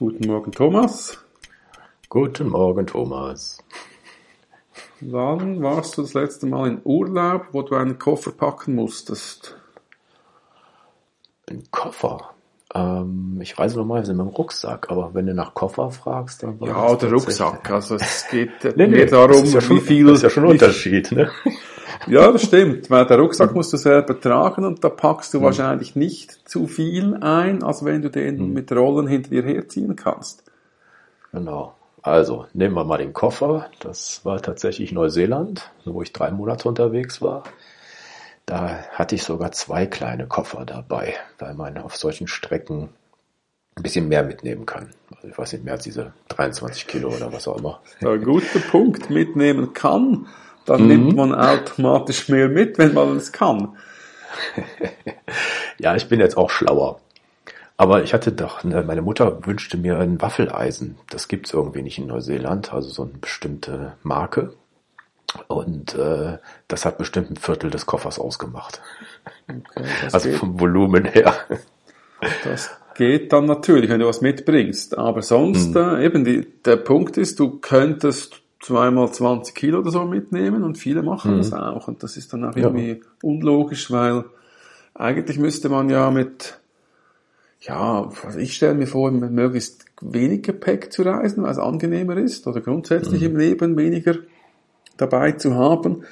Guten Morgen, Thomas. Guten Morgen, Thomas. Wann warst du das letzte Mal in Urlaub, wo du einen Koffer packen musstest? Ein Koffer? Ähm, ich reise normalerweise mit dem Rucksack, aber wenn du nach Koffer fragst, dann Ja, der Rucksack. Also es geht Nee, nee, mehr darum, ja schon, wie viel. das ist ja schon ein Unterschied, ne? Ja, das stimmt. Weil der Rucksack musst du selber tragen und da packst du wahrscheinlich nicht zu viel ein, als wenn du den mit Rollen hinter dir herziehen kannst. Genau. Also, nehmen wir mal den Koffer. Das war tatsächlich Neuseeland, wo ich drei Monate unterwegs war. Da hatte ich sogar zwei kleine Koffer dabei, weil man auf solchen Strecken ein bisschen mehr mitnehmen kann. Also ich weiß nicht mehr als diese 23 Kilo oder was auch immer. Ein guter Punkt mitnehmen kann, dann Mhm. nimmt man automatisch mehr mit, wenn man es kann. Ja, ich bin jetzt auch schlauer. Aber ich hatte doch, ne, meine Mutter wünschte mir ein Waffeleisen. Das gibt's irgendwie nicht in Neuseeland, also so eine bestimmte Marke. Und äh, das hat bestimmt ein Viertel des Koffers ausgemacht. Okay, Also geht, vom Volumen her. das geht dann natürlich, wenn du was mitbringst. Aber sonst, Mhm. äh, eben, die, der Punkt ist, du könntest zweimal 20 Kilo oder so mitnehmen und viele machen das auch. Und das ist dann auch Mhm. Ja. irgendwie unlogisch, weil eigentlich müsste man ja mit, ja, also ich stelle mir vor, mit möglichst wenig Gepäck zu reisen, weil es angenehmer ist oder grundsätzlich im Leben weniger dabei zu haben.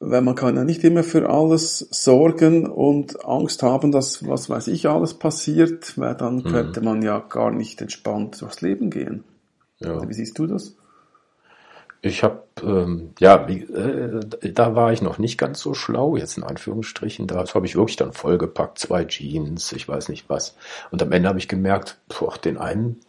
Weil man kann ja nicht immer für alles sorgen und Angst haben, dass was weiß ich alles passiert, weil dann könnte man ja gar nicht entspannt durchs Leben gehen. Ja. Wie siehst du das? Ich habe, ähm, ja, wie, äh, da war ich noch nicht ganz so schlau, jetzt in Anführungsstrichen. Da habe ich wirklich dann vollgepackt, zwei Jeans, ich weiß nicht was. Und am Ende habe ich gemerkt, boah, den einen,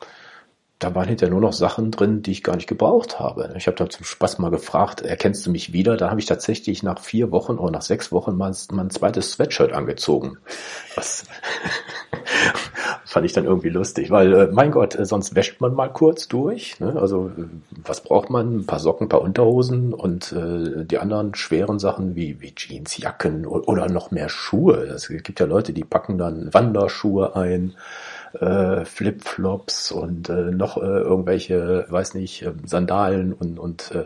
da waren hinterher nur noch Sachen drin, die ich gar nicht gebraucht habe. Ich habe dann zum Spaß mal gefragt, erkennst du mich wieder? Da habe ich tatsächlich nach vier Wochen oder nach sechs Wochen mal, mal ein zweites Sweatshirt angezogen. Was fand ich dann irgendwie lustig, weil, äh, mein Gott, äh, sonst wäscht man mal kurz durch. Ne? Also äh, was braucht man? Ein paar Socken, ein paar Unterhosen und äh, die anderen schweren Sachen wie, wie Jeans, Jacken oder noch mehr Schuhe. Es gibt ja Leute, die packen dann Wanderschuhe ein äh, Flipflops und äh, noch äh, irgendwelche, weiß nicht, äh, Sandalen und, und äh,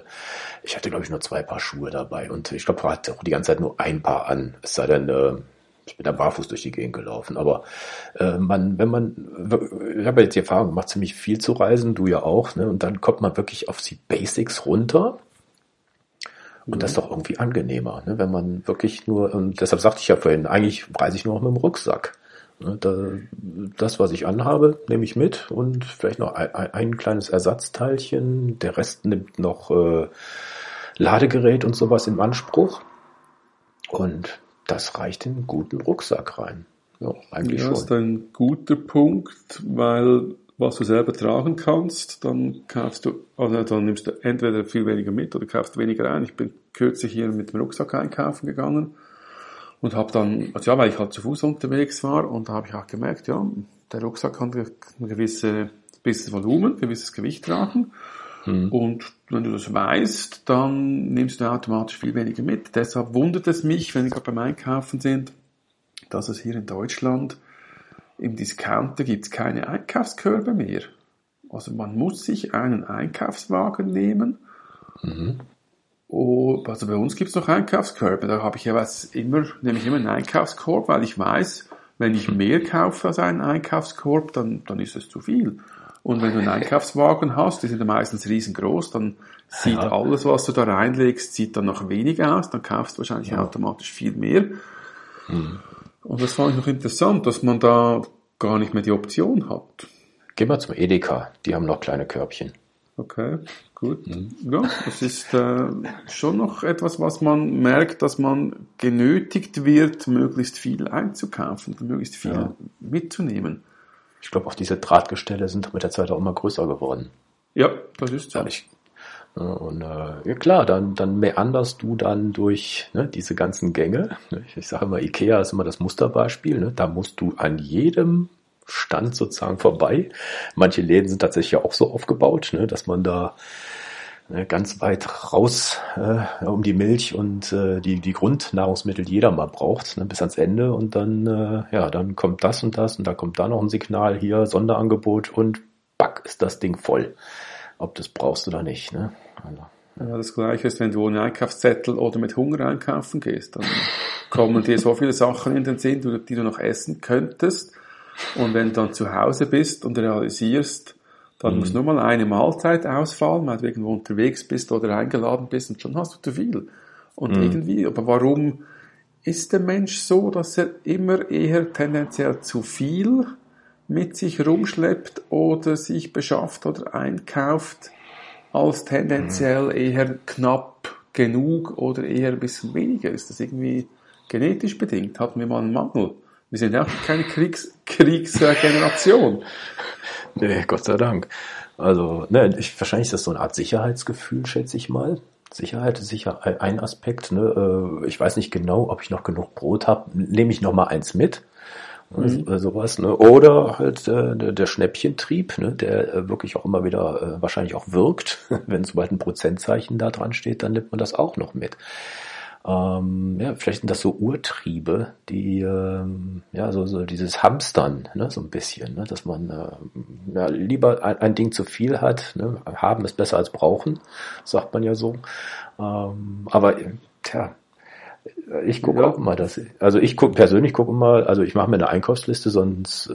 ich hatte, glaube ich, nur zwei Paar Schuhe dabei und ich glaube, hatte auch die ganze Zeit nur ein Paar an. Es sei denn, äh, ich bin da barfuß durch die Gegend gelaufen. Aber äh, man, wenn man, ich habe jetzt die Erfahrung gemacht, ziemlich viel zu reisen, du ja auch, ne? Und dann kommt man wirklich auf die Basics runter. Und das ist doch irgendwie angenehmer, ne? wenn man wirklich nur, und deshalb sagte ich ja vorhin, eigentlich reise ich nur noch mit dem Rucksack. Ne, da, das, was ich anhabe, nehme ich mit und vielleicht noch ein, ein, ein kleines Ersatzteilchen. Der Rest nimmt noch äh, Ladegerät und sowas in Anspruch. Und das reicht in einen guten Rucksack rein. Ja, eigentlich Ja, ist schon. ein guter Punkt, weil was du selber tragen kannst, dann kaufst du, also dann nimmst du entweder viel weniger mit oder kaufst weniger ein. Ich bin kürzlich hier mit dem Rucksack einkaufen gegangen und habe dann, also ja, weil ich halt zu Fuß unterwegs war und da habe ich auch gemerkt, ja, der Rucksack kann ein gewisse, gewisses Volumen, gewisses Gewicht tragen. Und wenn du das weißt, dann nimmst du automatisch viel weniger mit. Deshalb wundert es mich, wenn wir gerade beim Einkaufen sind, dass es hier in Deutschland im Discounter gibt's keine Einkaufskörbe mehr. Also man muss sich einen Einkaufswagen nehmen. Oh, also bei uns gibt's noch Einkaufskörbe. Da habe ich jeweils immer, nehme ich immer einen Einkaufskorb, weil ich weiß, wenn ich mehr kaufe als einen Einkaufskorb, dann, dann ist es zu viel. Und wenn du einen Einkaufswagen hast, die sind ja meistens riesengroß, dann sieht Ja. alles, was du da reinlegst, sieht dann noch weniger aus, dann kaufst du wahrscheinlich automatisch viel mehr. Und das fand ich noch interessant, dass man da gar nicht mehr die Option hat. Geh mal zum Edeka, die haben noch kleine Körbchen. Okay, gut. Ja, das ist äh, schon noch etwas, was man merkt, dass man genötigt wird, möglichst viel einzukaufen, möglichst viel Ja. mitzunehmen. Ich glaube, auch diese Drahtgestelle sind mit der Zeit auch immer größer geworden. Ja, das ist so. Ehrlich. Ja, Und äh, ja klar, dann, dann meanderst du dann durch ne, diese ganzen Gänge. Ne? Ich, ich sage immer, Ikea ist immer das Musterbeispiel. Ne? Da musst du an jedem Stand sozusagen vorbei. Manche Läden sind tatsächlich auch so aufgebaut, ne, dass man da ne, ganz weit raus äh, um die Milch und äh, die, die Grundnahrungsmittel, die jeder mal braucht, ne, bis ans Ende. Und dann, äh, ja, dann kommt das und das und da kommt da noch ein Signal hier, Sonderangebot und back ist das Ding voll. Ob das brauchst oder nicht. Ne? Also. Ja, das gleiche ist, wenn du ohne Einkaufszettel oder mit Hunger einkaufen gehst, dann kommen dir so viele Sachen in den Sinn, die du noch essen könntest. Und wenn du dann zu Hause bist und realisierst, dann mhm. muss nur mal eine Mahlzeit ausfallen, weil du irgendwo unterwegs bist oder eingeladen bist und schon hast du zu viel. Und mhm. irgendwie, aber warum ist der Mensch so, dass er immer eher tendenziell zu viel mit sich rumschleppt oder sich beschafft oder einkauft, als tendenziell mhm. eher knapp genug oder eher ein bisschen weniger? Ist das irgendwie genetisch bedingt? Hatten wir mal einen Mangel? Wir sind ja keine Kriegs Kriegsgeneration. nee, Gott sei Dank. Also, ne, ich, wahrscheinlich ist das so eine Art Sicherheitsgefühl, schätze ich mal. Sicherheit ist sicher ein Aspekt. Ne? Äh, ich weiß nicht genau, ob ich noch genug Brot habe. Nehme ich noch mal eins mit. Mhm. Sowas, ne? Oder halt äh, der Schnäppchentrieb, ne? der äh, wirklich auch immer wieder äh, wahrscheinlich auch wirkt. Wenn sobald ein Prozentzeichen da dran steht, dann nimmt man das auch noch mit. Ähm, ja, vielleicht sind das so Urtriebe, die ähm, ja so, so dieses Hamstern, ne, so ein bisschen, ne, dass man äh, ja, lieber ein, ein Ding zu viel hat. Ne? Haben ist besser als brauchen, sagt man ja so. Ähm, aber tja, ich gucke ja. auch immer das. Also ich gucke persönlich gucke immer, also ich mache mir eine Einkaufsliste, sonst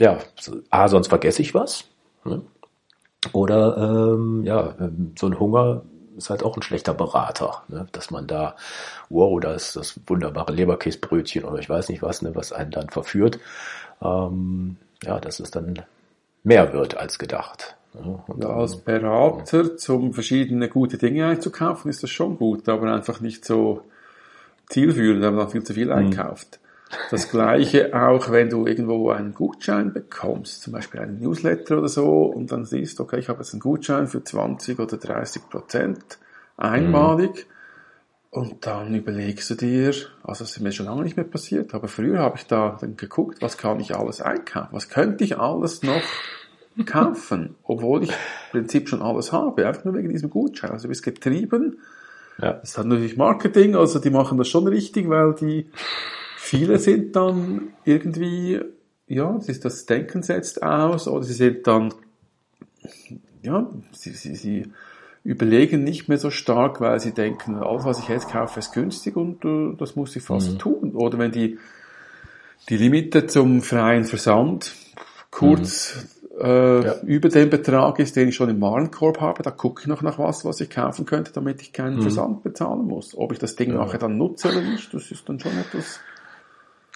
ja, a sonst vergesse ich was. Ne? Oder ähm, ja, so ein Hunger ist halt auch ein schlechter Berater, ne? dass man da, wow, da ist das wunderbare Leberkäsebrötchen oder ich weiß nicht was, ne, was einen dann verführt. Ähm, ja, dass es dann mehr wird als gedacht. Ne? Ja, als Berater ja. zum verschiedene gute Dinge einzukaufen, ist das schon gut, aber einfach nicht so zielführend, wenn man viel zu viel mhm. einkauft. Das gleiche auch, wenn du irgendwo einen Gutschein bekommst, zum Beispiel einen Newsletter oder so, und dann siehst, okay, ich habe jetzt einen Gutschein für 20 oder 30 Prozent einmalig. Mhm. Und dann überlegst du dir, also das ist mir schon lange nicht mehr passiert, aber früher habe ich da dann geguckt, was kann ich alles einkaufen, was könnte ich alles noch kaufen, obwohl ich im Prinzip schon alles habe, einfach nur wegen diesem Gutschein. Also du bist getrieben. Ja. Das hat natürlich Marketing, also die machen das schon richtig, weil die Viele sind dann irgendwie, ja, das Denken setzt aus oder sie sind dann, ja, sie, sie, sie überlegen nicht mehr so stark, weil sie denken, alles, was ich jetzt kaufe, ist günstig und uh, das muss ich fast mhm. tun. Oder wenn die, die Limite zum freien Versand kurz mhm. äh, ja. über dem Betrag ist, den ich schon im Warenkorb habe, da gucke ich noch nach was, was ich kaufen könnte, damit ich keinen mhm. Versand bezahlen muss. Ob ich das Ding ja. nachher dann nutze oder nicht, das ist dann schon etwas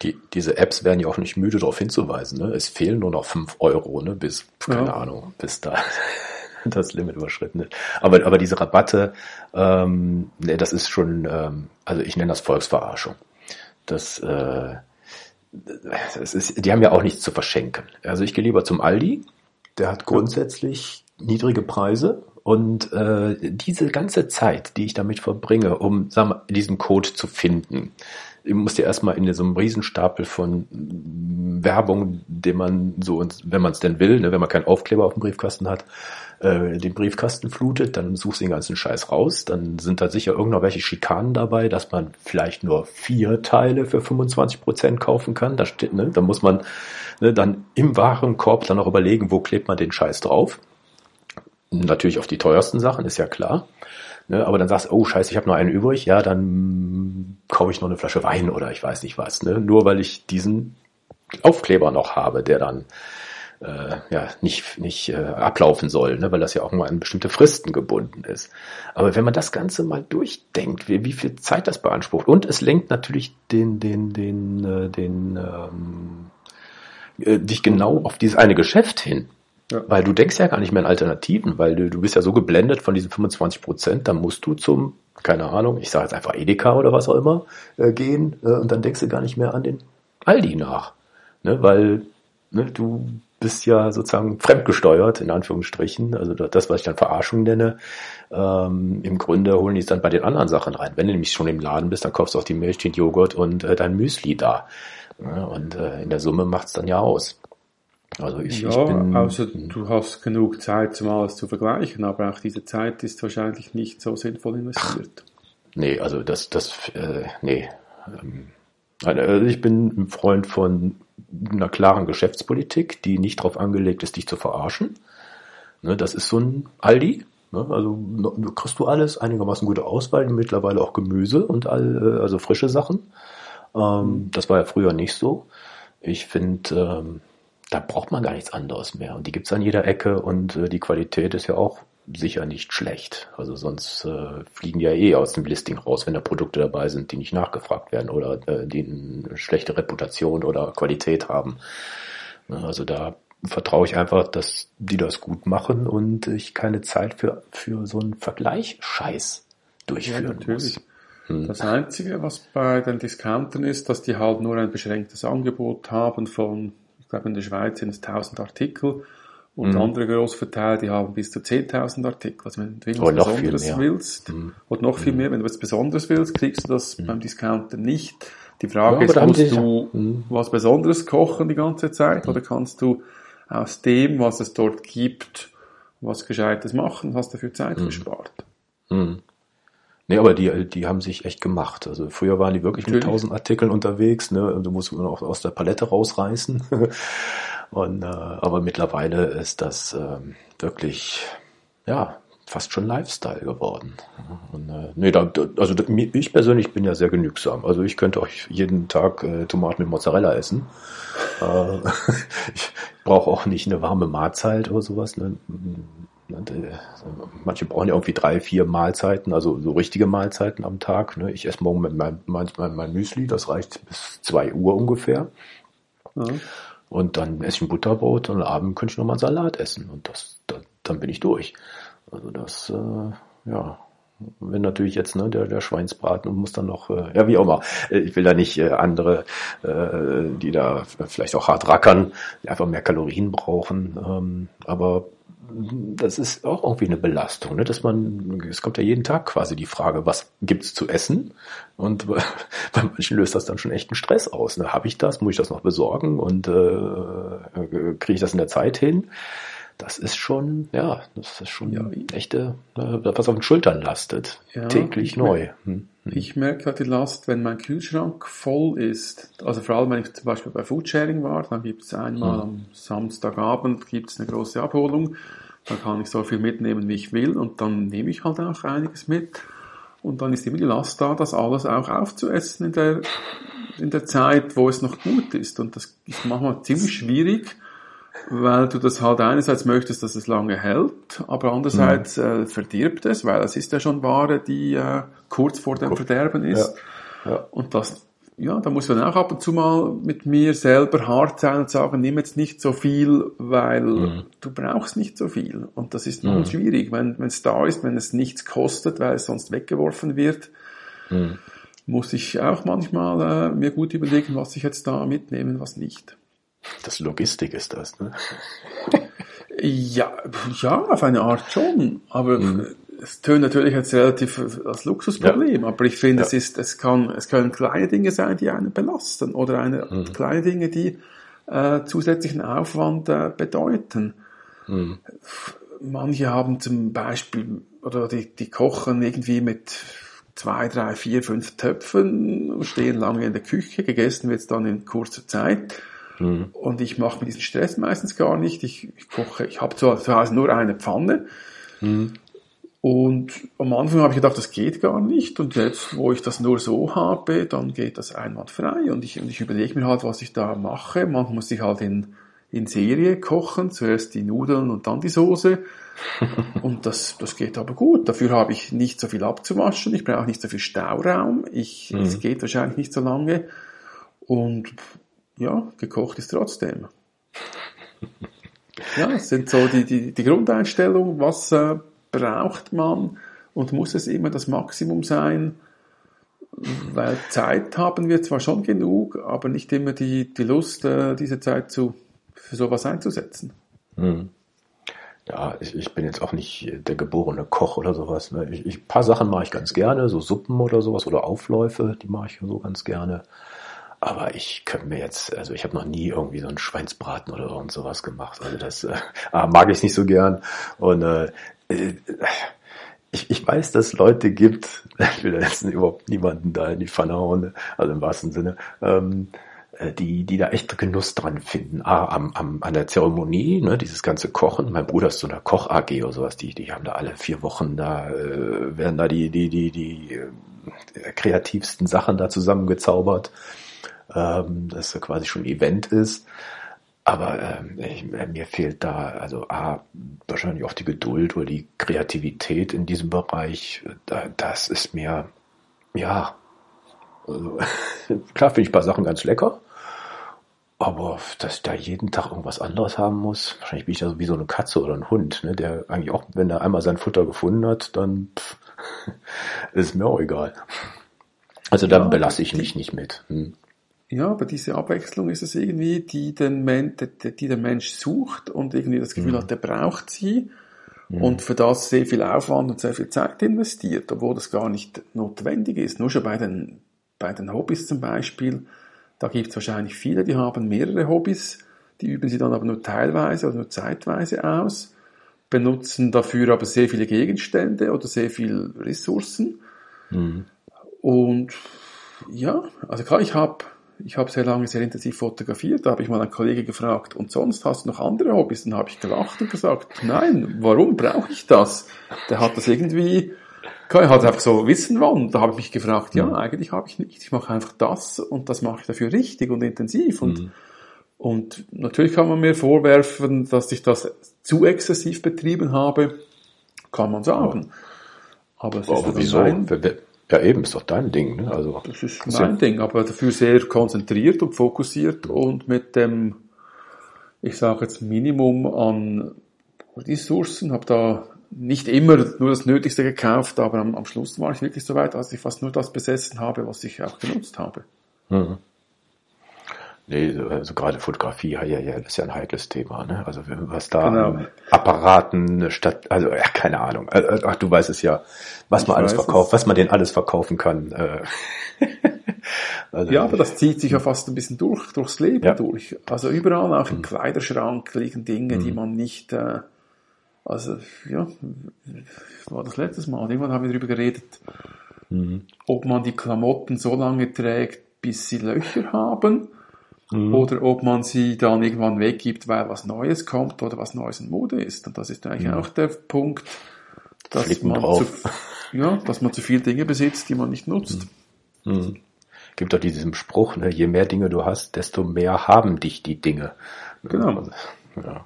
die, diese Apps werden ja auch nicht müde darauf hinzuweisen. Ne? Es fehlen nur noch fünf Euro, ne? bis, keine ja. Ahnung, bis da das Limit überschritten ist. Aber, aber diese Rabatte, ähm, ne, das ist schon, ähm, also ich nenne das Volksverarschung. Das, äh, das ist, die haben ja auch nichts zu verschenken. Also ich gehe lieber zum Aldi, der hat grundsätzlich niedrige Preise und äh, diese ganze Zeit, die ich damit verbringe, um sagen wir, diesen Code zu finden, ich musste erstmal in so einem Riesenstapel von Werbung, den man so, wenn man es denn will, ne, wenn man keinen Aufkleber auf dem Briefkasten hat, äh, den Briefkasten flutet, dann suchst du den ganzen Scheiß raus, dann sind da sicher irgendwelche Schikanen dabei, dass man vielleicht nur vier Teile für 25 Prozent kaufen kann. Da steht, ne, da muss man ne, dann im Warenkorb dann auch überlegen, wo klebt man den Scheiß drauf. Natürlich auf die teuersten Sachen, ist ja klar. Ne, aber dann sagst du, oh scheiße, ich habe noch einen übrig, ja, dann kaufe ich noch eine Flasche Wein oder ich weiß nicht was. Ne? Nur weil ich diesen Aufkleber noch habe, der dann äh, ja nicht, nicht äh, ablaufen soll, ne? weil das ja auch nur an bestimmte Fristen gebunden ist. Aber wenn man das Ganze mal durchdenkt, wie, wie viel Zeit das beansprucht und es lenkt natürlich den, den, den, äh, den ähm, äh, dich genau auf dieses eine Geschäft hin. Ja. Weil du denkst ja gar nicht mehr in Alternativen, weil du, du bist ja so geblendet von diesen 25 Prozent, dann musst du zum, keine Ahnung, ich sage jetzt einfach Edeka oder was auch immer, äh, gehen äh, und dann denkst du gar nicht mehr an den Aldi nach. Ne? Weil ne, du bist ja sozusagen fremdgesteuert, in Anführungsstrichen, also das, was ich dann Verarschung nenne. Ähm, Im Grunde holen die es dann bei den anderen Sachen rein. Wenn du nämlich schon im Laden bist, dann kaufst du auch die Milch, den Joghurt und äh, dein Müsli da. Ja, und äh, in der Summe macht's dann ja aus. Also ich, ja, ich bin, also du hast genug Zeit, um alles zu vergleichen, aber auch diese Zeit ist wahrscheinlich nicht so sinnvoll investiert. Nee, also das, das, äh, nee. Ähm, also ich bin ein Freund von einer klaren Geschäftspolitik, die nicht darauf angelegt ist, dich zu verarschen. Ne, das ist so ein Aldi. Ne, also du kriegst du alles, einigermaßen gute Auswahl, mittlerweile auch Gemüse und all, äh, also frische Sachen. Ähm, das war ja früher nicht so. Ich finde, ähm, da braucht man gar nichts anderes mehr. Und die gibt's an jeder Ecke und äh, die Qualität ist ja auch sicher nicht schlecht. Also sonst äh, fliegen die ja eh aus dem Listing raus, wenn da Produkte dabei sind, die nicht nachgefragt werden oder äh, die eine schlechte Reputation oder Qualität haben. Also da vertraue ich einfach, dass die das gut machen und ich keine Zeit für, für so einen Vergleich-Scheiß durchführen ja, natürlich. muss. Hm. Das Einzige, was bei den Discountern ist, dass die halt nur ein beschränktes Angebot haben von, ich glaube in der Schweiz sind es 1000 Artikel und mhm. andere Großverteiler, die haben bis zu 10.000 Artikel. Also wenn du etwas Besonderes willst, mhm. oder noch viel mhm. mehr, wenn du etwas Besonderes willst, kriegst du das mhm. beim Discounter nicht. Die Frage ja, ist, musst du mhm. was Besonderes kochen die ganze Zeit, oder kannst du aus dem, was es dort gibt, was Gescheites machen, hast dafür Zeit gespart. Mhm. Nee, aber die, die haben sich echt gemacht. Also früher waren die wirklich Natürlich. mit tausend Artikeln unterwegs, ne? Du musst auch aus der Palette rausreißen. Und, äh, aber mittlerweile ist das äh, wirklich, ja, fast schon Lifestyle geworden. Und, äh, nee, da, also ich persönlich bin ja sehr genügsam. Also ich könnte euch jeden Tag äh, Tomaten mit Mozzarella essen. Äh, ich brauche auch nicht eine warme Mahlzeit oder sowas. Ne? Manche brauchen ja irgendwie drei, vier Mahlzeiten, also so richtige Mahlzeiten am Tag. Ne? Ich esse morgen mit mein, mein, mein Müsli, das reicht bis zwei Uhr ungefähr. Ja. Und dann esse ich ein Butterbrot und am Abend könnte ich nochmal einen Salat essen. Und das, das, dann bin ich durch. Also das, äh, ja, wenn natürlich jetzt ne, der, der Schweinsbraten und muss dann noch, äh, ja wie auch immer, äh, ich will da nicht äh, andere, äh, die da vielleicht auch hart rackern, die einfach mehr Kalorien brauchen, ähm, aber das ist auch irgendwie eine Belastung, ne? dass man, es kommt ja jeden Tag quasi die Frage, was gibt's zu essen? Und bei manchen löst das dann schon echt einen Stress aus. Ne? Habe ich das? Muss ich das noch besorgen? Und äh, kriege ich das in der Zeit hin? Das ist schon, ja, das ist schon ja. echte, äh, was auf den Schultern lastet. Ja, täglich neu. Hm. hm. Ich merke halt die Last, wenn mein Kühlschrank voll ist. Also vor allem, wenn ich zum Beispiel bei Foodsharing war, dann gibt es einmal hm. am Samstagabend gibt's eine große Abholung. Dann kann ich so viel mitnehmen, wie ich will und dann nehme ich halt auch einiges mit. Und dann ist immer die Last da, das alles auch aufzuessen in der, in der Zeit, wo es noch gut ist. Und das ist manchmal ziemlich schwierig, weil du das halt einerseits möchtest, dass es lange hält, aber andererseits mhm. äh, verdirbt es, weil es ist ja schon Ware, die äh, kurz vor dem Verderben ist. Ja. Ja. Und das ja, da muss man auch ab und zu mal mit mir selber hart sein und sagen, nimm jetzt nicht so viel, weil mhm. du brauchst nicht so viel. Und das ist mhm. schwierig, wenn es da ist, wenn es nichts kostet, weil es sonst weggeworfen wird, mhm. muss ich auch manchmal äh, mir gut überlegen, was ich jetzt da mitnehme, was nicht. Das Logistik ist das, ne? ja, ja, auf eine Art schon, aber mhm es tönt natürlich jetzt relativ als Luxusproblem, ja. aber ich finde, ja. es ist, es kann, es können kleine Dinge sein, die einen belasten oder eine mhm. kleine Dinge, die äh, zusätzlichen Aufwand äh, bedeuten. Mhm. Manche haben zum Beispiel oder die, die kochen irgendwie mit zwei, drei, vier, fünf Töpfen, stehen lange in der Küche, gegessen wird es dann in kurzer Zeit. Mhm. Und ich mache mir diesen Stress meistens gar nicht. Ich, ich koche, ich habe zu Hause nur eine Pfanne. Mhm. Und am Anfang habe ich gedacht, das geht gar nicht. Und jetzt, wo ich das nur so habe, dann geht das einwandfrei. Und ich, und ich überlege mir halt, was ich da mache. Manchmal muss ich halt in, in Serie kochen. Zuerst die Nudeln und dann die Soße. und das, das geht aber gut. Dafür habe ich nicht so viel abzuwaschen. Ich brauche nicht so viel Stauraum. Ich, mhm. Es geht wahrscheinlich nicht so lange. Und ja, gekocht ist trotzdem. Ja, es sind so die, die, die Grundeinstellungen, was äh, braucht man und muss es immer das Maximum sein, weil Zeit haben wir zwar schon genug, aber nicht immer die, die Lust, äh, diese Zeit zu, für sowas einzusetzen. Hm. Ja, ich, ich bin jetzt auch nicht der geborene Koch oder sowas. Ne? Ich, ich, paar Sachen mache ich ganz gerne, so Suppen oder sowas oder Aufläufe, die mache ich so ganz gerne. Aber ich könnte mir jetzt, also ich habe noch nie irgendwie so einen Schweinsbraten oder irgend sowas gemacht. Also das äh, mag ich nicht so gern. Und äh, äh, ich, ich weiß, dass Leute gibt, ich will jetzt überhaupt niemanden da in die Pfanne hauen, also im wahrsten Sinne, ähm, äh, die, die da echt Genuss dran finden. Ah, am, am, an der Zeremonie, ne, dieses ganze Kochen. Mein Bruder ist so eine Koch-AG oder sowas, die, die haben da alle vier Wochen da, äh, werden da die, die, die, die äh, kreativsten Sachen da zusammengezaubert, ähm, dass so quasi schon ein Event ist. Aber ähm, ich, mir fehlt da, also A, wahrscheinlich auch die Geduld oder die Kreativität in diesem Bereich. Da, das ist mir, ja, also, klar finde ich ein paar Sachen ganz lecker, aber dass ich da jeden Tag irgendwas anderes haben muss, wahrscheinlich bin ich da wie so eine Katze oder ein Hund, ne, der eigentlich auch, wenn er einmal sein Futter gefunden hat, dann pff, ist mir auch egal. Also ja, belasse ich mich nicht mit. Hm. Ja, aber diese Abwechslung ist es irgendwie, die, den Men die der Mensch sucht und irgendwie das Gefühl mhm. hat, der braucht sie mhm. und für das sehr viel Aufwand und sehr viel Zeit investiert, obwohl das gar nicht notwendig ist. Nur schon bei den, bei den Hobbys zum Beispiel, da gibt es wahrscheinlich viele, die haben mehrere Hobbys, die üben sie dann aber nur teilweise oder nur zeitweise aus, benutzen dafür aber sehr viele Gegenstände oder sehr viel Ressourcen. Mhm. Und ja, also klar, ich habe ich habe sehr lange sehr intensiv fotografiert. Da habe ich mal einen Kollegen gefragt, und sonst hast du noch andere Hobbys? Dann habe ich gelacht und gesagt, nein, warum brauche ich das? Der hat das irgendwie, er hat einfach so wissen wollen. Da habe ich mich gefragt, ja, eigentlich habe ich nicht. Ich mache einfach das und das mache ich dafür richtig und intensiv. Und, mhm. und natürlich kann man mir vorwerfen, dass ich das zu exzessiv betrieben habe. Kann man sagen. Aber, es ist wieso? Mein, ja, eben, ist doch dein Ding. Ne? Also, das ist mein ja Ding, aber dafür sehr konzentriert und fokussiert und mit dem, ich sage jetzt Minimum an Ressourcen, habe da nicht immer nur das Nötigste gekauft, aber am, am Schluss war ich wirklich so weit, dass ich fast nur das besessen habe, was ich auch genutzt habe. Mhm. Nee, also gerade Fotografie, ja, ja, das ist ja ein heikles Thema, ne? Also was da genau. Apparaten statt, also ja, keine Ahnung. Äh, äh, ach, du weißt es ja, was ich man alles verkauft, es. was man den alles verkaufen kann. Äh. also, ja, aber das zieht sich ja fast ein bisschen durch, durchs Leben ja. durch. Also überall auch im mhm. Kleiderschrank liegen Dinge, mhm. die man nicht, äh, also ja, war das letztes Mal, irgendwann haben wir darüber geredet, mhm. ob man die Klamotten so lange trägt, bis sie Löcher haben Mhm. Oder ob man sie dann irgendwann weggibt, weil was Neues kommt oder was Neues in Mode ist. Und das ist eigentlich mhm. auch der Punkt, dass man, zu, ja, dass man zu viele Dinge besitzt, die man nicht nutzt. Mhm. mhm. Gibt doch diesen Spruch, ne, je mehr Dinge du hast, desto mehr haben dich die Dinge. Genau. Also, ja.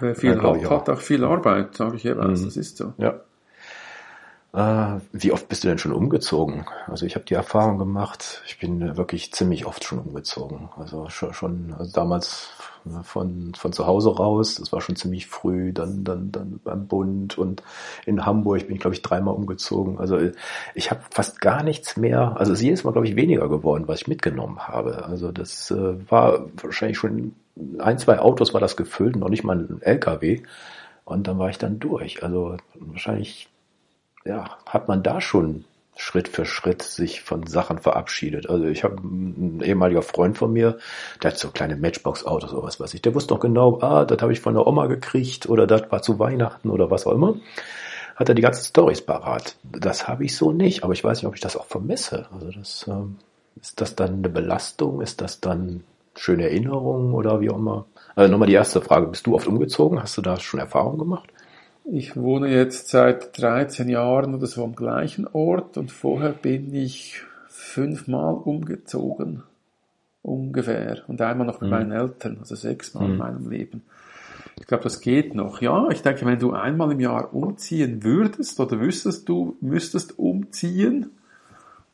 Wer viel hat, hat auch viel Arbeit, sage ich jeweils. Mhm. Das ist so. Ja. Äh, wie oft bist du denn schon umgezogen? Also ich habe die Erfahrung gemacht, ich bin wirklich ziemlich oft schon umgezogen. Also schon, schon also damals von, von zu Hause raus, das war schon ziemlich früh, dann, dann, dann beim Bund und in Hamburg bin ich, glaube ich, dreimal umgezogen. Also ich habe fast gar nichts mehr, also es ist Mal, glaube ich, weniger geworden, was ich mitgenommen habe. Also das äh, war wahrscheinlich schon ein, zwei Autos war das gefüllt, noch nicht mal ein LKW. Und dann war ich dann durch. Also wahrscheinlich ja, hat man da schon Schritt für Schritt sich von Sachen verabschiedet. Also ich habe ein ehemaliger Freund von mir, der hat so kleine Matchbox-Autos oder was weiß ich. Der wusste doch genau, ah, das habe ich von der Oma gekriegt oder das war zu Weihnachten oder was auch immer. Hat er die ganzen Stories parat. Das habe ich so nicht, aber ich weiß nicht, ob ich das auch vermisse. Also das ähm, ist das dann eine Belastung? Ist das dann schöne Erinnerungen oder wie auch immer? Also nochmal die erste Frage. Bist du oft umgezogen? Hast du da schon Erfahrungen gemacht? Ich wohne jetzt seit 13 Jahren oder so am gleichen Ort und vorher bin ich fünfmal umgezogen. Ungefähr. Und einmal noch mit mhm. meinen Eltern, also sechsmal mhm. in meinem Leben. Ich glaube, das geht noch. Ja, ich denke, wenn du einmal im Jahr umziehen würdest oder wüsstest du, müsstest umziehen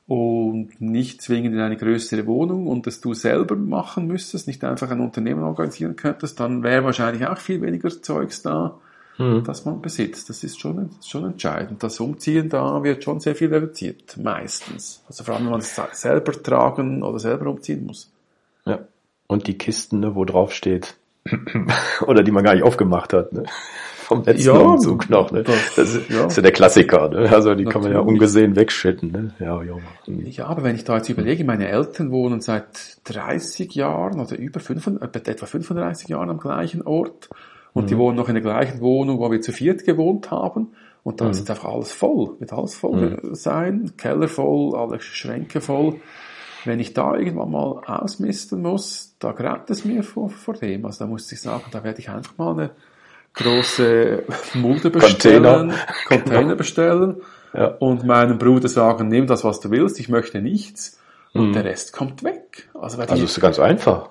und nicht zwingend in eine größere Wohnung und das du selber machen müsstest, nicht einfach ein Unternehmen organisieren könntest, dann wäre wahrscheinlich auch viel weniger Zeugs da mhm. das man besitzt. Das ist schon, schon entscheidend. Das Umziehen da wird schon sehr viel reduziert, meistens. Also vor allem, wenn man es selber tragen oder selber umziehen muss. Ja. Und die Kisten, ne, wo drauf steht, oder die man gar nicht aufgemacht hat, ne? vom letzten ja, Umzug noch. Ne? Das, das, ist, ja. ist ja der Klassiker. Ne? Also die Natürlich. kann man ja ungesehen wegschütten. Ne? Ja, ja. Ja, aber wenn ich da jetzt überlege, meine Eltern wohnen seit 30 Jahren oder über 35, etwa 35 Jahren am gleichen Ort und mhm. die wohnen noch in der gleichen Wohnung, wo wir zu viert gewohnt haben. Und da mhm. ist jetzt einfach alles voll. Wird alles voll mhm. sein. Keller voll, alle Schränke voll. wenn ich da irgendwann mal ausmisten muss, da graut es mir vor, vor dem. Also da muss ich sagen, da werde ich einfach mal eine große Mulde bestellen, Container, Container bestellen ja. und meinem Bruder sagen, nimm das, was du willst, ich möchte nichts und mhm. der Rest kommt weg. Also, also ist ganz einfach.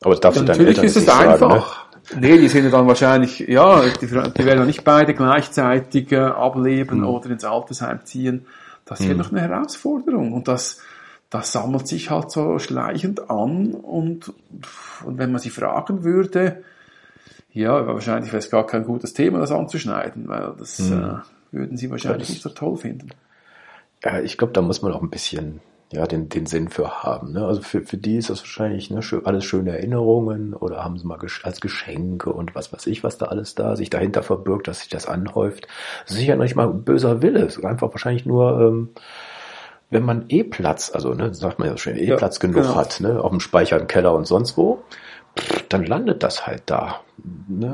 Aber das darfst ja, du natürlich ist es einfach. Sagen, ne? Nee, die sind ja dann wahrscheinlich, ja, die, die werden ja nicht beide gleichzeitig äh, ableben mhm. oder ins Altersheim ziehen. Das wird mhm. noch eine Herausforderung und das, das sammelt sich halt so schleichend an und, und wenn man sie fragen würde, ja, wahrscheinlich wäre es gar kein gutes Thema, das anzuschneiden, weil das mhm. äh, würden sie wahrscheinlich das, nicht so toll finden. Ja, ich glaube, da muss man auch ein bisschen ja, den, den Sinn für haben. Ne? Also für, für die ist das wahrscheinlich ne, schön, alles schöne Erinnerungen oder haben sie mal als Geschenke und was weiß ich, was da alles da sich dahinter verbirgt, dass sich das anhäuft. Das ist sicher noch nicht mal böser Wille, es ist einfach wahrscheinlich nur, ähm, wenn man eh Platz, also ne, sagt man ja schön, eh ja, Platz genug genau. hat, ne, auf dem Speicher im Keller und sonst wo, dann landet das halt da. Ne,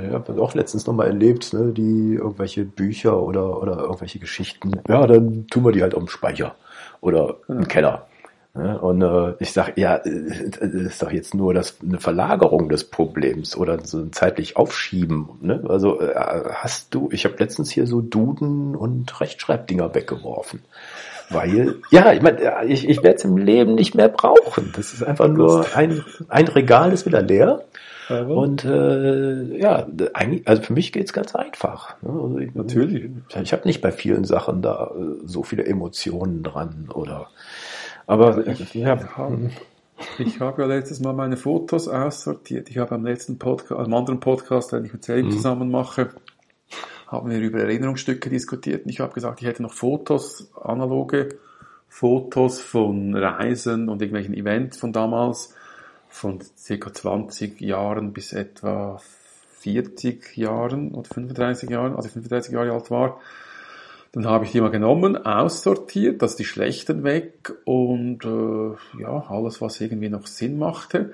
äh, ich habe auch letztens nochmal erlebt, ne, die irgendwelche Bücher oder, oder irgendwelche Geschichten, ja, dann tun wir die halt auf dem Speicher oder im Keller. Ne, und äh, ich sag, ja, äh, das ist doch jetzt nur das, eine Verlagerung des Problems oder so ein zeitlich Aufschieben. Ne? Also äh, hast du, ich habe letztens hier so Duden und Rechtschreibdinger weggeworfen. Weil, ja, ich meine, ich, ich werde es im Leben nicht mehr brauchen. Das ist einfach nur ein, ein Regal ist wieder leer. Aber und äh, ja, eigentlich, also für mich geht's ganz einfach. Ne? Also ich, Natürlich. Ich, ich habe nicht bei vielen Sachen da äh, so viele Emotionen dran oder aber also ich, ja, habe, ich habe ja letztes Mal meine Fotos aussortiert. Ich habe am letzten Podcast, am anderen Podcast, den ich mit Selim mhm. zusammen mache, haben wir über Erinnerungsstücke diskutiert und ich habe gesagt, ich hätte noch Fotos, analoge Fotos von Reisen und irgendwelchen Events von damals, von circa 20 Jahren bis etwa 40 Jahren oder 35 Jahren, als ich 35 Jahre alt war. Dann habe ich die mal genommen, aussortiert, also die schlechten weg und äh, ja, alles, was irgendwie noch Sinn machte.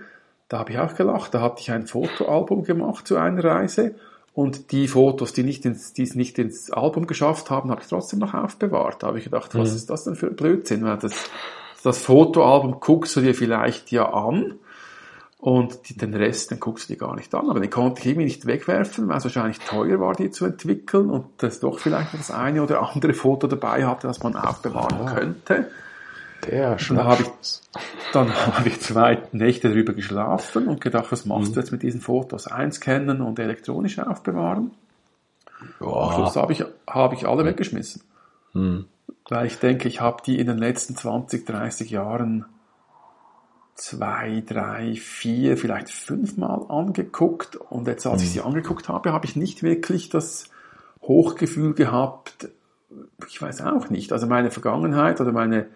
Da habe ich auch gelacht. Da hatte ich ein Fotoalbum gemacht zu einer Reise und die Fotos, die nicht ins, die es nicht ins Album geschafft haben, habe ich trotzdem noch aufbewahrt. Da habe ich gedacht, was mhm. ist das denn für ein Blödsinn? Weil das, das Fotoalbum guckst du dir vielleicht ja an und die, den Rest, den guckst du dir gar nicht an. Aber den konnte ich irgendwie nicht wegwerfen, weil es wahrscheinlich teuer war, die zu entwickeln und das doch vielleicht das eine oder andere Foto dabei hatte, das man aufbewahren oh. könnte. Der schon. Dann habe ich, dann habe ich zwei Nächte darüber geschlafen und gedacht, was machst mhm. du jetzt mit diesen Fotos? Einscannen und elektronisch aufbewahren? Ja. Am Schluss habe ich, habe ich alle mhm. weggeschmissen. Mhm. Weil ich denke, ich habe die in den letzten 20, 30 Jahren zwei, drei, vier, vielleicht fünfmal angeguckt. Und jetzt, als ich mhm. sie angeguckt habe, habe ich nicht wirklich das Hochgefühl gehabt, ich weiß auch nicht. Also meine Vergangenheit oder meine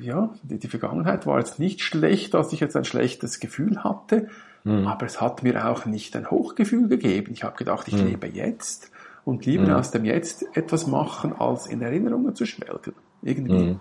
ja, die, die, Vergangenheit war jetzt nicht schlecht, dass ich jetzt ein schlechtes Gefühl hatte, mhm. aber es hat mir auch nicht ein Hochgefühl gegeben. Ich habe gedacht, ich mhm. lebe jetzt und lieber mhm. aus dem Jetzt etwas machen, als in Erinnerungen zu schwelgen. Irgendwie.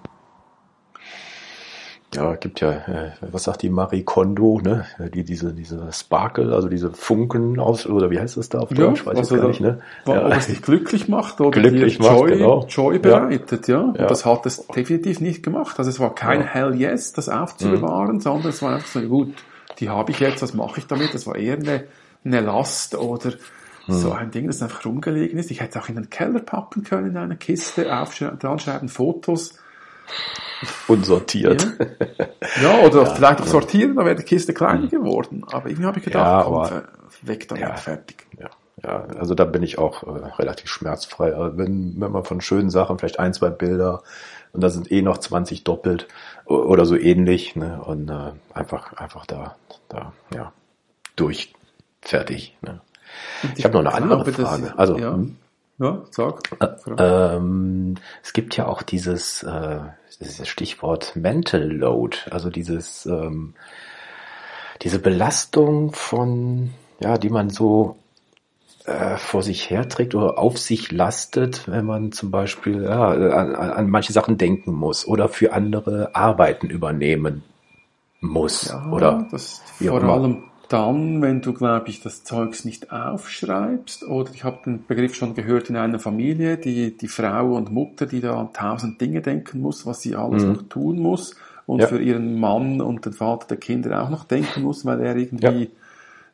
Ja, gibt ja, äh, was sagt die Marie Kondo, ne? Die, diese, diese Sparkle, also diese Funken aus, oder wie heißt das da auf Deutsch? Ja, weiß ich gar nicht, ne? Ja. Ob es dich glücklich macht oder glücklich macht, Joy, genau. Joy bereitet, ja. ja. Und das hat es definitiv nicht gemacht. Also es war kein ja. Hell Yes, das aufzubewahren, mhm. sondern es war einfach so, gut, die habe ich jetzt, was mache ich damit? Das war eher eine, eine Last oder mhm. so ein Ding, das einfach rumgelegen ist. Ich hätte es auch in den Keller pappen können, in einer Kiste, aufschreiben, dran schreiben, Fotos Unsortiert. Ja, ja oder ja, vielleicht auch sortieren, dann wäre die Kiste kleiner mhm. geworden. Aber irgendwie habe ich gedacht, ja, aber, komm, weg damit, ja, fertig. Ja. Ja, also da bin ich auch äh, relativ schmerzfrei. Also wenn, wenn man von schönen Sachen vielleicht ein, zwei Bilder und da sind eh noch 20 doppelt oder so ähnlich, ne? Und äh, einfach, einfach da, da, ja, durch, fertig. Ne? Ich, ich habe noch eine andere Frage. Das, also, ja. Hm? Ja, sag. Äh, ähm, es gibt ja auch dieses, äh, dieses Stichwort Mental Load, also dieses, ähm, diese Belastung von, ja, die man so äh, vor sich herträgt oder auf sich lastet, wenn man zum Beispiel ja, an, an manche Sachen denken muss oder für andere Arbeiten übernehmen muss. Ja, oder das vor allem dann, wenn du, glaube ich, das Zeugs nicht aufschreibst, oder ich habe den Begriff schon gehört in einer Familie, die, die Frau und Mutter, die da an tausend Dinge denken muss, was sie alles mhm. noch tun muss und ja. für ihren Mann und den Vater der Kinder auch noch denken muss, weil er irgendwie ja.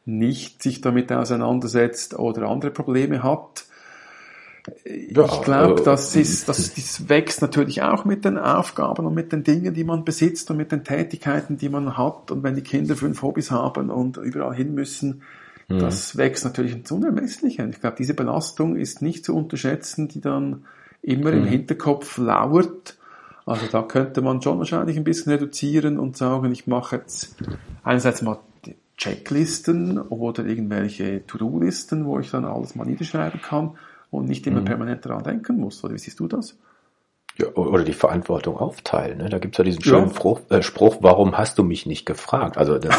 nicht sich damit auseinandersetzt oder andere Probleme hat. Ja, ich glaube, äh, das ist, das, das wächst natürlich auch mit den Aufgaben und mit den Dingen, die man besitzt und mit den Tätigkeiten, die man hat. Und wenn die Kinder fünf Hobbys haben und überall hin müssen, mhm. das wächst natürlich ins Unermessliche. Und ich glaube, diese Belastung ist nicht zu unterschätzen, die dann immer mhm. im Hinterkopf lauert. Also da könnte man schon wahrscheinlich ein bisschen reduzieren und sagen, ich mache jetzt einerseits mal Checklisten oder irgendwelche To-Do-Listen, wo ich dann alles mal niederschreiben kann und nicht immer mhm. permanent daran denken muss. Oder wie siehst du das? Ja, oder die Verantwortung aufteilen. Ne? Da gibt's ja diesen schönen ja. Spruch, äh, Spruch, warum hast du mich nicht gefragt? Also das,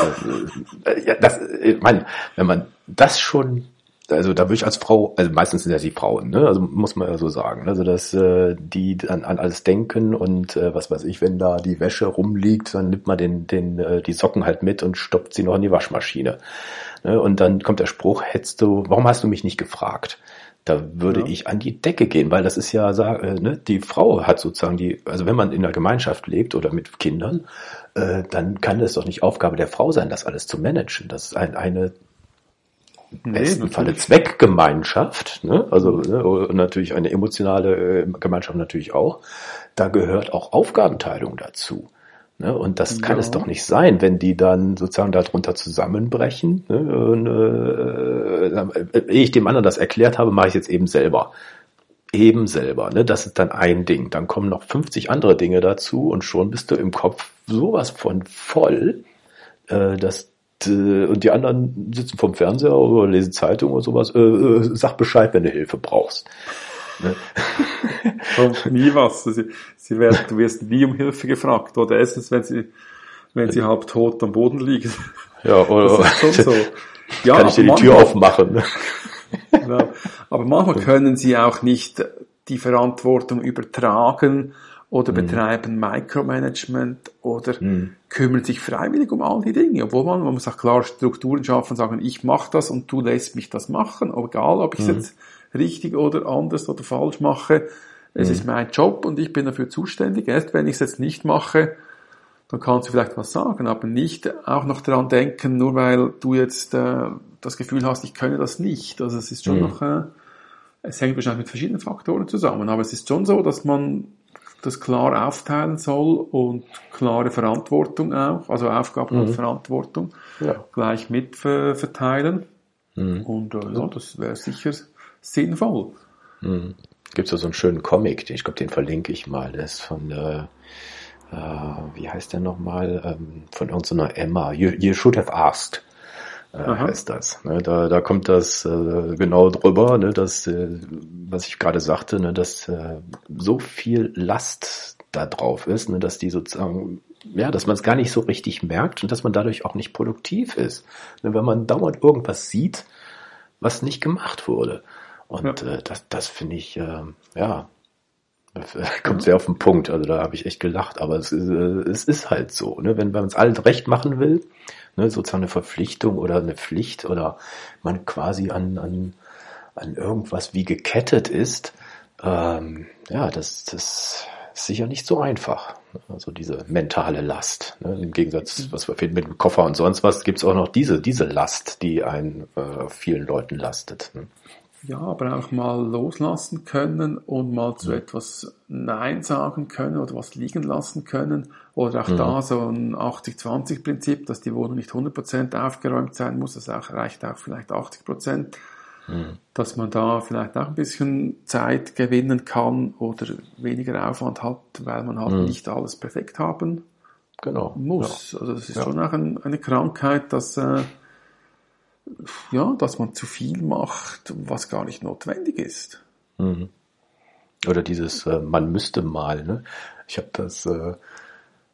äh, ja, das, ich meine, wenn man das schon, also da würde ich als Frau, also meistens sind ja die Frauen, ne? also muss man ja so sagen, also dass äh, die an, an alles denken und äh, was weiß ich, wenn da die Wäsche rumliegt, dann nimmt man den, den, äh, die Socken halt mit und stoppt sie noch in die Waschmaschine. Ne? Und dann kommt der Spruch, hättest du, warum hast du mich nicht gefragt? Da würde ja. ich an die Decke gehen, weil das ist ja, äh, ne, die Frau hat sozusagen die, also wenn man in einer Gemeinschaft lebt oder mit Kindern, äh, dann kann es doch nicht Aufgabe der Frau sein, das alles zu managen. Das ist ein, eine im nee, besten Falle Zweckgemeinschaft, ne? also ne, und natürlich eine emotionale äh, Gemeinschaft natürlich auch. Da gehört auch Aufgabenteilung dazu. Ne? Und das kann ja. es doch nicht sein, wenn die dann sozusagen darunter zusammenbrechen. Ne? Und, äh, ehe ich dem anderen das erklärt habe, mache ich jetzt eben selber. Eben selber. Ne? Das ist dann ein Ding. Dann kommen noch 50 andere Dinge dazu und schon bist du im Kopf sowas von voll, äh, dass äh, und die anderen sitzen vom Fernseher oder lesen Zeitung oder sowas. Äh, äh, sag Bescheid, wenn du Hilfe brauchst. Ne? Kommt nie was. Sie, sie werden, du wirst nie um Hilfe gefragt. Oder erstens, wenn sie, wenn sie halb tot am Boden liegen. Ja, oder das ist schon so. Ja, kann ich dir die Tür aufmachen. Ne? Aber manchmal können sie auch nicht die Verantwortung übertragen oder mhm. betreiben Micromanagement oder mhm. kümmern sich freiwillig um all die Dinge, obwohl man, man muss auch klar Strukturen schaffen und sagen, ich mache das und du lässt mich das machen, egal ob ich es mhm. jetzt richtig oder anders oder falsch mache. Es mhm. ist mein Job und ich bin dafür zuständig. Erst wenn ich es jetzt nicht mache, dann kannst du vielleicht was sagen, aber nicht auch noch daran denken, nur weil du jetzt äh, das Gefühl hast, ich könne das nicht. Also es ist schon mhm. noch, äh, es hängt wahrscheinlich mit verschiedenen Faktoren zusammen, aber es ist schon so, dass man das klar aufteilen soll und klare Verantwortung auch, also Aufgaben mhm. und Verantwortung ja. gleich mit verteilen. Mhm. Und äh, ja, das wäre sicher sinnvoll. Mhm. Gibt so einen schönen Comic, ich glaube, den verlinke ich mal. Der ist von, äh, äh, wie heißt der nochmal? Ähm, von irgendeiner Emma. You, you should have asked. Äh, heißt das. Ne, da, da kommt das äh, genau drüber, ne, dass, äh, was ich gerade sagte, ne, dass äh, so viel Last da drauf ist, ne, dass die sozusagen, ja, dass man es gar nicht so richtig merkt und dass man dadurch auch nicht produktiv ist. Ne, wenn man dauernd irgendwas sieht, was nicht gemacht wurde. Und ja. äh, das, das finde ich, äh, ja, kommt sehr auf den Punkt. Also da habe ich echt gelacht. Aber es, äh, es ist halt so, ne? wenn man es allen recht machen will, ne, sozusagen eine Verpflichtung oder eine Pflicht oder man quasi an, an, an irgendwas wie gekettet ist, ähm, ja, das, das ist sicher nicht so einfach. Also diese mentale Last. Ne? Im Gegensatz, mhm. was wir finden mit dem Koffer und sonst was, gibt's auch noch diese, diese Last, die einen äh, vielen Leuten lastet. Ne? Ja, aber auch mal loslassen können und mal zu etwas Nein sagen können oder was liegen lassen können. Oder auch mhm. da so ein 80-20-Prinzip, dass die Wohnung nicht 100% aufgeräumt sein muss, das auch, reicht auch vielleicht 80%. Mhm. Dass man da vielleicht auch ein bisschen Zeit gewinnen kann oder weniger Aufwand hat, weil man halt mhm. nicht alles perfekt haben genau. muss. Ja. Also das ist ja. schon auch ein, eine Krankheit, dass äh, ja, dass man zu viel macht, was gar nicht notwendig ist. Mhm. Oder dieses, äh, man müsste mal. Ne? Ich habe das, äh,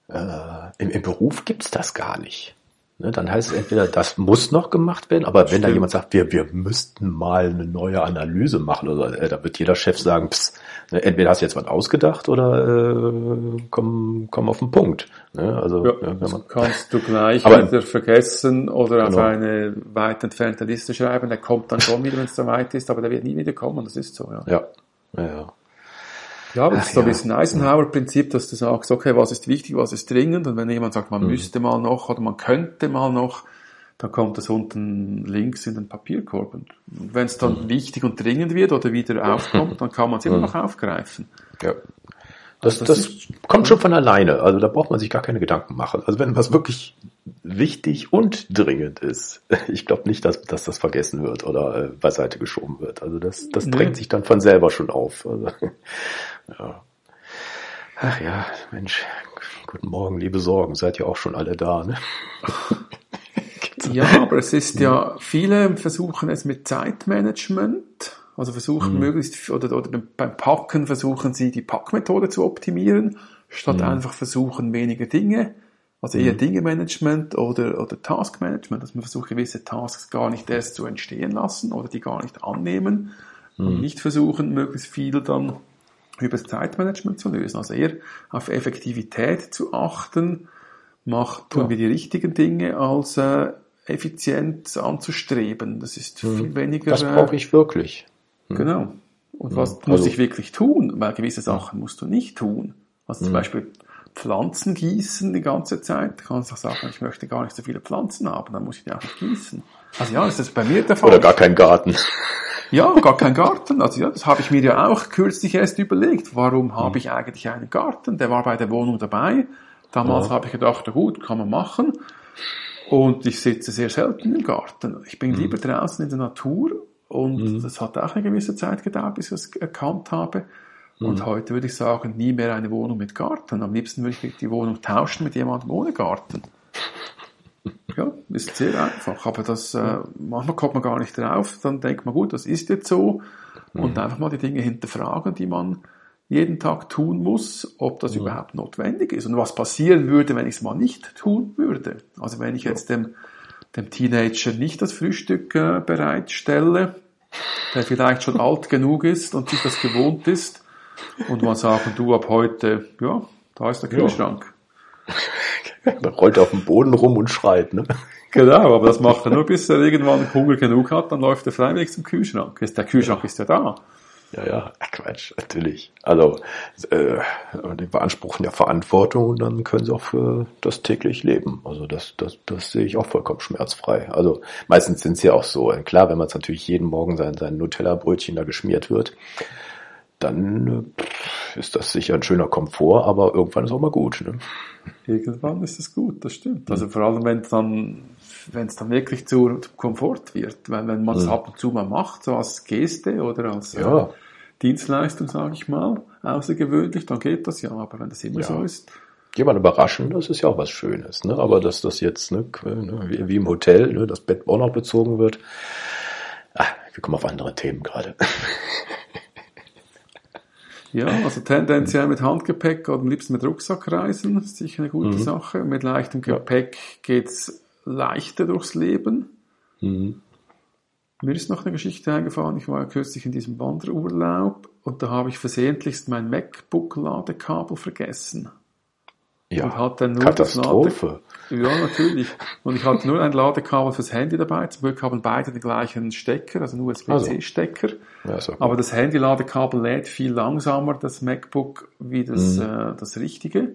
äh, im, im Beruf gibt's das gar nicht. Ne, dann heißt es entweder, das muss noch gemacht werden, aber wenn Stimmt. da jemand sagt, wir, wir müssten mal eine neue Analyse machen, oder äh, da wird jeder Chef sagen, pss, ne, entweder hast du jetzt was ausgedacht oder äh, komm, komm auf den Punkt. Ne, also Ja, ja, das man, kannst du gleich Aber- wieder vergessen oder auf Genau. eine weit entfernte Liste schreiben. Der kommt dann schon wieder, wenn es so weit ist, aber der wird nie wieder kommen. Das ist so, ja. ja, ja, ja. Ja, aber das ist so ein ja. bisschen Eisenhower-Prinzip, dass du sagst, okay, was ist wichtig, was ist dringend? Und wenn jemand sagt, Mhm. man müsste mal noch oder man könnte mal noch, dann kommt das unten links in den Papierkorb. Und wenn es dann Mhm. wichtig und dringend wird oder wieder aufkommt, dann kann man es immer noch aufgreifen. Ja. Das, das das, ist- kommt schon von alleine. Also da braucht man sich gar keine Gedanken machen. Also wenn was wirklich wichtig und dringend ist, ich glaube nicht, dass, dass das vergessen wird oder äh, beiseite geschoben wird. Also das, das Nee. drängt sich dann von selber schon auf. Also, ja. Ach ja, Mensch, guten Morgen, liebe Sorgen, seid ihr auch schon alle da, ne? Ja, aber es ist ja, viele versuchen es mit Zeitmanagement, also versuchen möglichst, oder, oder beim Packen versuchen sie die Packmethode zu optimieren, statt einfach versuchen weniger Dinge, also eher Dinge-Management oder, oder Task-Management, dass man versucht gewisse Tasks gar nicht erst zu entstehen lassen oder die gar nicht annehmen und nicht versuchen, möglichst viel dann über das Zeitmanagement zu lösen. Also eher auf Effektivität zu achten, macht, tun wir die richtigen Dinge, als äh, Effizienz anzustreben. Das ist viel weniger. Das äh, brauche ich wirklich. Genau. Und was muss Also- ich wirklich tun? Weil gewisse Sachen musst du nicht tun. Also zum Beispiel Pflanzen gießen die ganze Zeit. Da kannst du auch sagen, ich möchte gar nicht so viele Pflanzen haben, dann muss ich die auch nicht gießen. Also ja, das ist bei mir der Fall. Oder gar keinen Garten. Ja, gar kein Garten. Also ja, das habe ich mir ja auch kürzlich erst überlegt. Warum habe ich eigentlich einen Garten? Der war bei der Wohnung dabei. Damals Ja. habe ich gedacht, gut, kann man machen. Und ich sitze sehr selten im Garten. Ich bin lieber draußen in der Natur. Und das hat auch eine gewisse Zeit gedauert, bis ich es erkannt habe. Und heute würde ich sagen, nie mehr eine Wohnung mit Garten. Am liebsten würde ich die Wohnung tauschen mit jemandem ohne Garten. Ja, ist sehr einfach. Aber das, äh, manchmal kommt man gar nicht drauf. Dann denkt man, gut, das ist jetzt so. Und einfach mal die Dinge hinterfragen, die man jeden Tag tun muss, ob das überhaupt notwendig ist und was passieren würde, wenn ich es mal nicht tun würde. Also wenn ich jetzt dem, dem Teenager nicht das Frühstück äh, bereitstelle, der vielleicht schon alt genug ist und sich das gewohnt ist, und mal sagen, du ab heute, ja, da ist der Kühlschrank. Man rollt auf dem Boden rum und schreit, ne? Genau, aber das macht er nur, bis er irgendwann Hunger genug hat, dann läuft er freiwillig zum Kühlschrank. Ist- Der Kühlschrank ist ja da. Ja, ja, Quatsch, natürlich. Also, äh, die beanspruchen ja Verantwortung und dann können sie auch für das täglich leben. Also das, das, das sehe ich auch vollkommen schmerzfrei. Also meistens sind es ja auch so. Klar, wenn man es natürlich jeden Morgen sein, sein Nutella-Brötchen da geschmiert wird, dann äh, ist das sicher ein schöner Komfort, aber irgendwann ist auch mal gut. Ne? Irgendwann ist es gut, das stimmt. Also vor allem, wenn es dann, wenn es dann wirklich zu, zum Komfort wird. Weil wenn man es ab und zu mal macht, so als Geste oder als äh, Ja. Dienstleistung, sage ich mal, außergewöhnlich, dann geht das ja. Aber wenn das immer Ja. so ist, Jemand überraschen, das ist ja auch was Schönes. Ne? Aber dass das jetzt, ne, ne, wie, wie im Hotel, ne, das Bett auch noch bezogen wird, ah, wir kommen auf andere Themen gerade. Ja, also tendenziell mit Handgepäck oder am liebsten mit Rucksack reisen, ist sicher eine gute Sache. Mit leichtem Gepäck geht's leichter durchs Leben. Mhm. Mir ist noch eine Geschichte eingefallen. Ich war ja kürzlich in diesem Wanderurlaub und da habe ich versehentlichst mein MacBook-Ladekabel vergessen. Ja, Und hatte nur Katastrophe. Das Lade ja, natürlich. Und ich hatte nur ein Ladekabel fürs Handy dabei. Zum Glück haben beide den gleichen Stecker, also einen USB-C-Stecker. Ja, ist okay. Aber das Handy-Ladekabel lädt viel langsamer das MacBook wie das, äh, das richtige.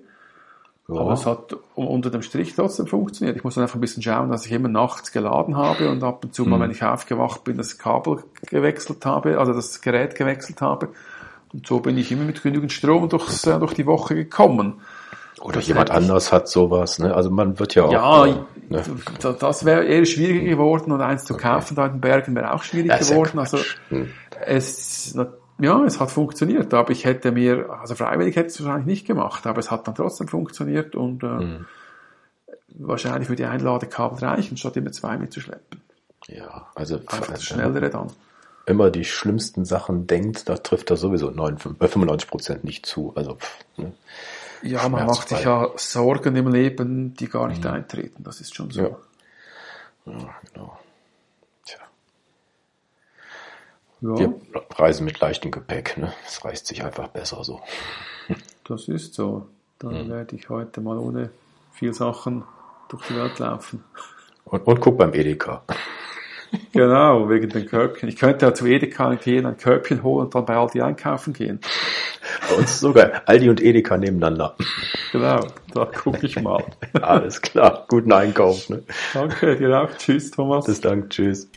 ja. Aber es hat unter dem Strich trotzdem funktioniert. Ich muss dann einfach ein bisschen schauen, dass ich immer nachts geladen habe und ab und zu mal, wenn ich aufgewacht bin, das Kabel gewechselt habe, also das Gerät gewechselt habe. Und so bin ich immer mit genügend Strom durchs, äh, durch die Woche gekommen. Oder das jemand anders hat sowas. Ne? Also man wird ja auch. Ja, äh, ne? da- das wäre eher schwieriger geworden und eins zu kaufen da in den Bergen wäre auch schwierig Ja, ist ja geworden. also. Hm. es, ja, es hat funktioniert, aber ich hätte mir, also freiwillig hätte ich es wahrscheinlich nicht gemacht, aber es hat dann trotzdem funktioniert und äh, Hm. wahrscheinlich würde ein Ladekabel reichen, statt immer zwei mitzuschleppen. Ja, also Einfach das äh, Schnellere dann. immer die schlimmsten Sachen denkt, da trifft er sowieso 99, äh, 95 Prozent nicht zu. Also pff, ne? Ja, man macht sich ja Sorgen im Leben, die gar nicht eintreten, das ist schon so. ja, Ja, genau. Tja. Ja, Wir reisen mit leichtem Gepäck, ne? Es reißt sich einfach besser so. das ist so. Dann werde ich heute mal ohne viel Sachen durch die Welt laufen. Und, und guck beim Edeka. Genau, wegen den Körbchen. Ich könnte ja zu Edeka gehen, ein Körbchen holen und dann bei Aldi einkaufen gehen. Bei uns sogar Aldi und Edeka nebeneinander. Genau, da gucke ich mal. Alles klar. Guten Einkauf, ne? Danke, dir auch. Tschüss, Thomas. Bis dann. Tschüss.